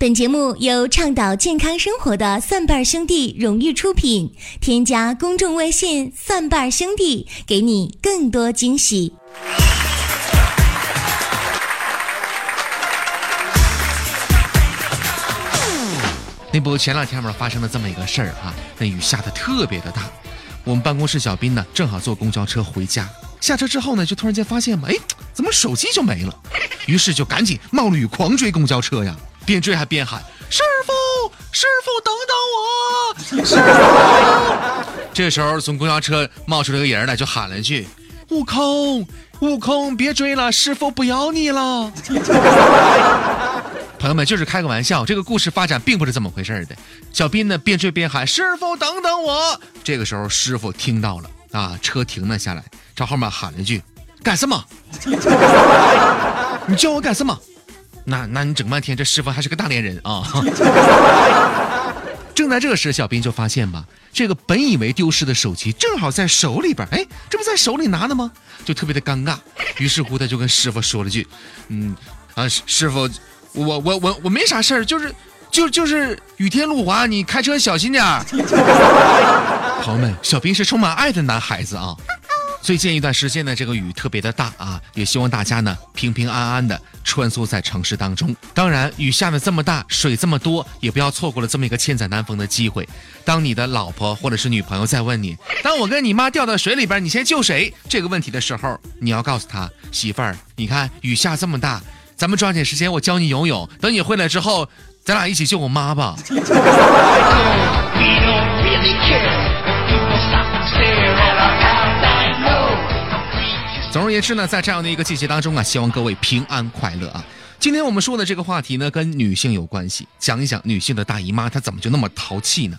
本节目由倡导健康生活的蒜瓣兄弟荣誉出品。添加公众微信“蒜瓣兄弟”，给你更多惊喜。那不前两天嘛发生了这么一个事儿哈，那雨下的特别的大，我们办公室小斌呢正好坐公交车回家，下车之后呢就突然间发现嘛，哎，怎么手机就没了？于是就赶紧冒了雨狂追公交车呀。边追还边喊：“师傅，师傅，等等我！”师傅。这时候，从公交车冒出来个人来，就喊了一句：“悟空，悟空，别追了，师傅不要你了。”朋友们，就是开个玩笑，这个故事发展并不是这么回事的。小斌呢，边追边喊：“师傅，等等我！”这个时候，师傅听到了啊，车停了下来，朝后面喊了一句：“干什么？你叫我干什么？”那那你整半天，这师傅还是个大连人啊！正在这时，小兵就发现吧，这个本以为丢失的手机正好在手里边，哎，这不在手里拿的吗？就特别的尴尬。于是乎，他就跟师傅说了句：“嗯，啊，师傅，我我我我没啥事儿，就是就就是雨天路滑，你开车小心点儿。”朋友们，小兵是充满爱的男孩子啊。最近一段时间呢，这个雨特别的大啊，也希望大家呢平平安安的穿梭在城市当中。当然，雨下的这么大，水这么多，也不要错过了这么一个千载难逢的机会。当你的老婆或者是女朋友在问你，当我跟你妈掉到水里边，你先救谁？这个问题的时候，你要告诉她，媳妇儿，你看雨下这么大，咱们抓紧时间，我教你游泳。等你回来之后，咱俩一起救我妈吧。总而言之呢，在这样的一个季节当中啊，希望各位平安快乐啊。今天我们说的这个话题呢，跟女性有关系，讲一讲女性的大姨妈，她怎么就那么淘气呢？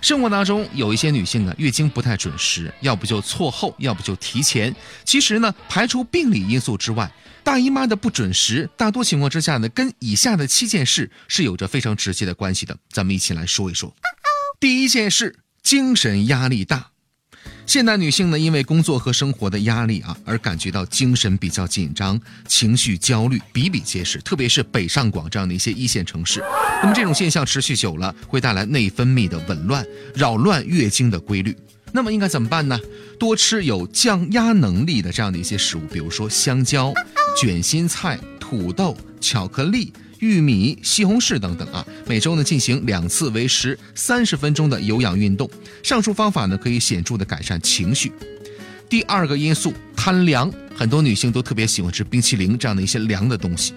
生活当中有一些女性啊，月经不太准时，要不就错后，要不就提前。其实呢，排除病理因素之外，大姨妈的不准时，大多情况之下呢，跟以下的七件事是有着非常直接的关系的。咱们一起来说一说。第一件事，精神压力大。现代女性呢，因为工作和生活的压力啊，而感觉到精神比较紧张，情绪焦虑比比皆是。特别是北上广这样的一些一线城市，那么这种现象持续久了，会带来内分泌的紊乱，扰乱月经的规律。那么应该怎么办呢？多吃有降压能力的这样的一些食物，比如说香蕉、卷心菜、土豆、巧克力。玉米、西红柿等等啊，每周呢进行两次为时三十分钟的有氧运动。上述方法呢可以显著的改善情绪。第二个因素，贪凉，很多女性都特别喜欢吃冰淇淋这样的一些凉的东西。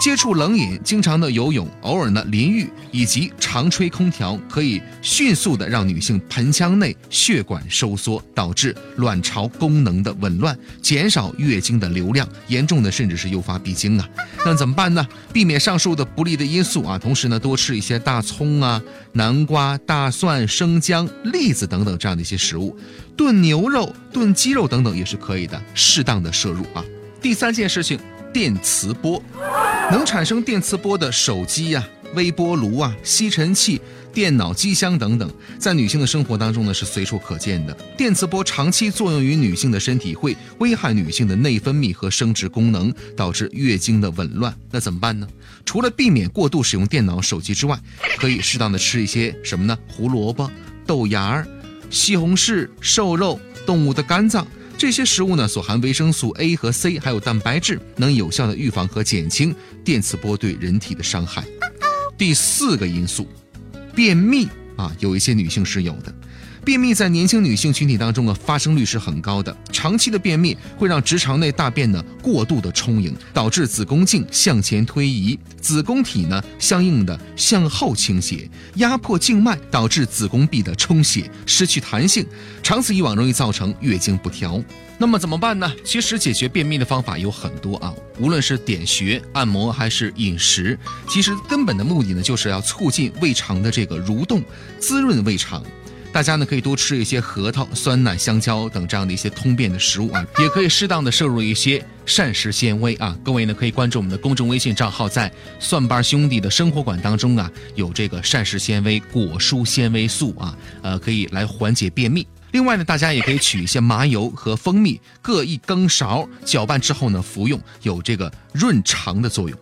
接触冷饮，经常的游泳，偶尔呢淋浴，以及常吹空调，可以迅速的让女性盆腔内血管收缩，导致卵巢功能的紊乱，减少月经的流量，严重的甚至是诱发闭经啊。那怎么办呢？避免上述的不利的因素啊，同时呢多吃一些大葱啊、南瓜、大蒜、生姜、栗子等等这样的一些食物，炖牛肉、炖鸡肉等等也是可以的，适当的摄入啊。第三件事情。电磁波能产生电磁波的手机呀、微波炉啊、吸尘器、电脑机箱等等，在女性的生活当中呢是随处可见的。电磁波长期作用于女性的身体，会危害女性的内分泌和生殖功能，导致月经的紊乱。那怎么办呢？除了避免过度使用电脑、手机之外，可以适当的吃一些什么呢？胡萝卜、豆芽儿、西红柿、瘦肉、动物的肝脏。这些食物呢，所含维生素 A 和 C，还有蛋白质，能有效的预防和减轻电磁波对人体的伤害。第四个因素，便秘啊，有一些女性是有的。便秘在年轻女性群体当中啊，发生率是很高的。长期的便秘会让直肠内大便呢过度的充盈，导致子宫颈向前推移，子宫体呢相应的向后倾斜，压迫静脉，导致子宫壁的充血，失去弹性，长此以往容易造成月经不调。那么怎么办呢？其实解决便秘的方法有很多啊，无论是点穴、按摩还是饮食，其实根本的目的呢就是要促进胃肠的这个蠕动，滋润胃肠。大家呢可以多吃一些核桃、酸奶、香蕉等这样的一些通便的食物啊，也可以适当的摄入一些膳食纤维啊。各位呢可以关注我们的公众微信账号，在蒜瓣兄弟的生活馆当中啊，有这个膳食纤维果蔬纤维素啊，呃，可以来缓解便秘。另外呢，大家也可以取一些麻油和蜂蜜各一羹勺，搅拌之后呢服用，有这个润肠的作用。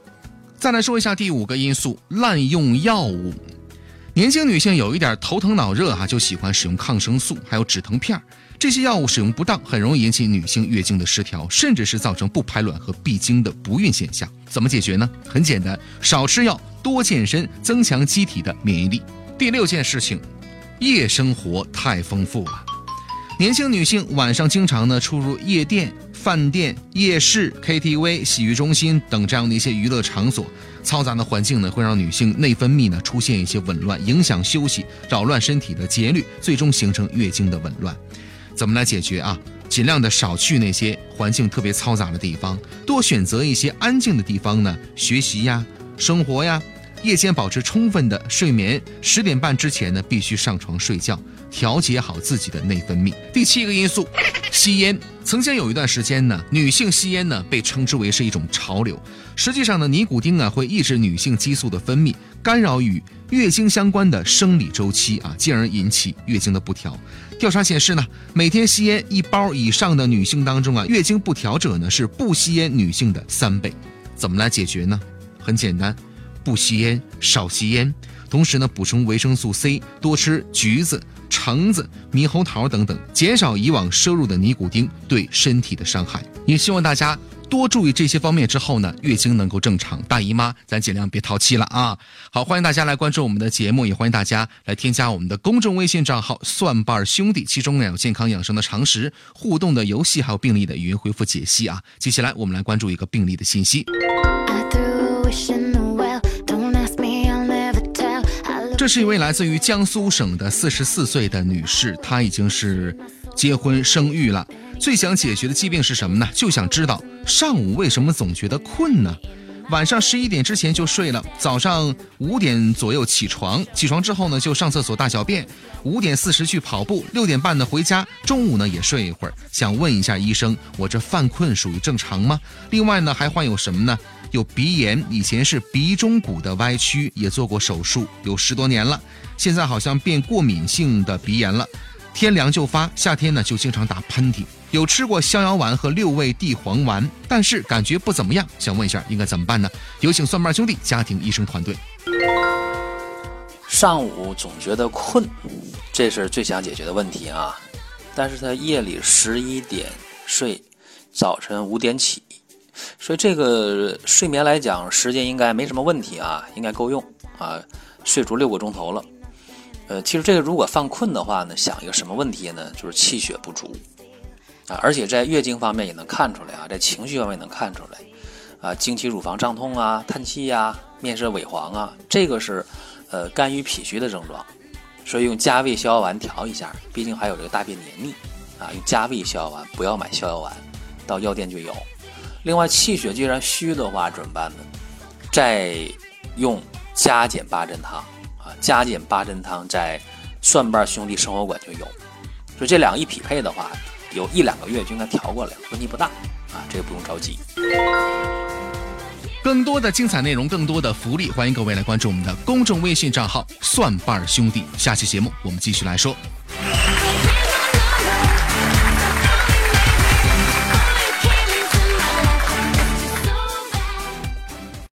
再来说一下第五个因素，滥用药物。年轻女性有一点头疼脑热哈，就喜欢使用抗生素，还有止疼片这些药物使用不当，很容易引起女性月经的失调，甚至是造成不排卵和闭经的不孕现象。怎么解决呢？很简单，少吃药，多健身，增强机体的免疫力。第六件事情，夜生活太丰富了。年轻女性晚上经常呢出入夜店。饭店、夜市、KTV、洗浴中心等这样的一些娱乐场所，嘈杂的环境呢，会让女性内分泌呢出现一些紊乱，影响休息，扰乱身体的节律，最终形成月经的紊乱。怎么来解决啊？尽量的少去那些环境特别嘈杂的地方，多选择一些安静的地方呢，学习呀，生活呀。夜间保持充分的睡眠，十点半之前呢必须上床睡觉，调节好自己的内分泌。第七个因素，吸烟。曾经有一段时间呢，女性吸烟呢被称之为是一种潮流。实际上呢，尼古丁啊会抑制女性激素的分泌，干扰与月经相关的生理周期啊，进而引起月经的不调。调查显示呢，每天吸烟一包以上的女性当中啊，月经不调者呢是不吸烟女性的三倍。怎么来解决呢？很简单。不吸烟，少吸烟，同时呢，补充维生素 C，多吃橘子、橙子、猕猴桃等等，减少以往摄入的尼古丁对身体的伤害。也希望大家多注意这些方面之后呢，月经能够正常。大姨妈，咱尽量别淘气了啊！好，欢迎大家来关注我们的节目，也欢迎大家来添加我们的公众微信账号“蒜瓣兄弟”，其中呢有健康养生的常识、互动的游戏，还有病例的语音回复解析啊。接下来我们来关注一个病例的信息。这是一位来自于江苏省的四十四岁的女士，她已经是结婚生育了。最想解决的疾病是什么呢？就想知道上午为什么总觉得困呢？晚上十一点之前就睡了，早上五点左右起床，起床之后呢就上厕所大小便，五点四十去跑步，六点半呢回家，中午呢也睡一会儿。想问一下医生，我这犯困属于正常吗？另外呢还患有什么呢？有鼻炎，以前是鼻中骨的歪曲，也做过手术，有十多年了。现在好像变过敏性的鼻炎了，天凉就发，夏天呢就经常打喷嚏。有吃过逍遥丸和六味地黄丸，但是感觉不怎么样。想问一下，应该怎么办呢？有请蒜瓣兄弟家庭医生团队。上午总觉得困，这是最想解决的问题啊。但是他夜里十一点睡，早晨五点起。所以这个睡眠来讲，时间应该没什么问题啊，应该够用啊，睡足六个钟头了。呃，其实这个如果犯困的话呢，想一个什么问题呢？就是气血不足啊，而且在月经方面也能看出来啊，在情绪方面也能看出来啊，经期乳房胀痛啊，叹气呀，面色萎黄啊，这个是呃肝郁脾虚的症状。所以用加味逍遥丸调一下，毕竟还有这个大便黏腻啊，用加味逍遥丸，不要买逍遥丸，到药店就有。另外，气血既然虚的话，怎么办呢？再用加减八珍汤啊，加减八珍汤在蒜瓣兄弟生活馆就有，所以这两个一匹配的话，有一两个月就应该调过来，问题不大啊，这个不用着急。更多的精彩内容，更多的福利，欢迎各位来关注我们的公众微信账号“蒜瓣兄弟”。下期节目我们继续来说。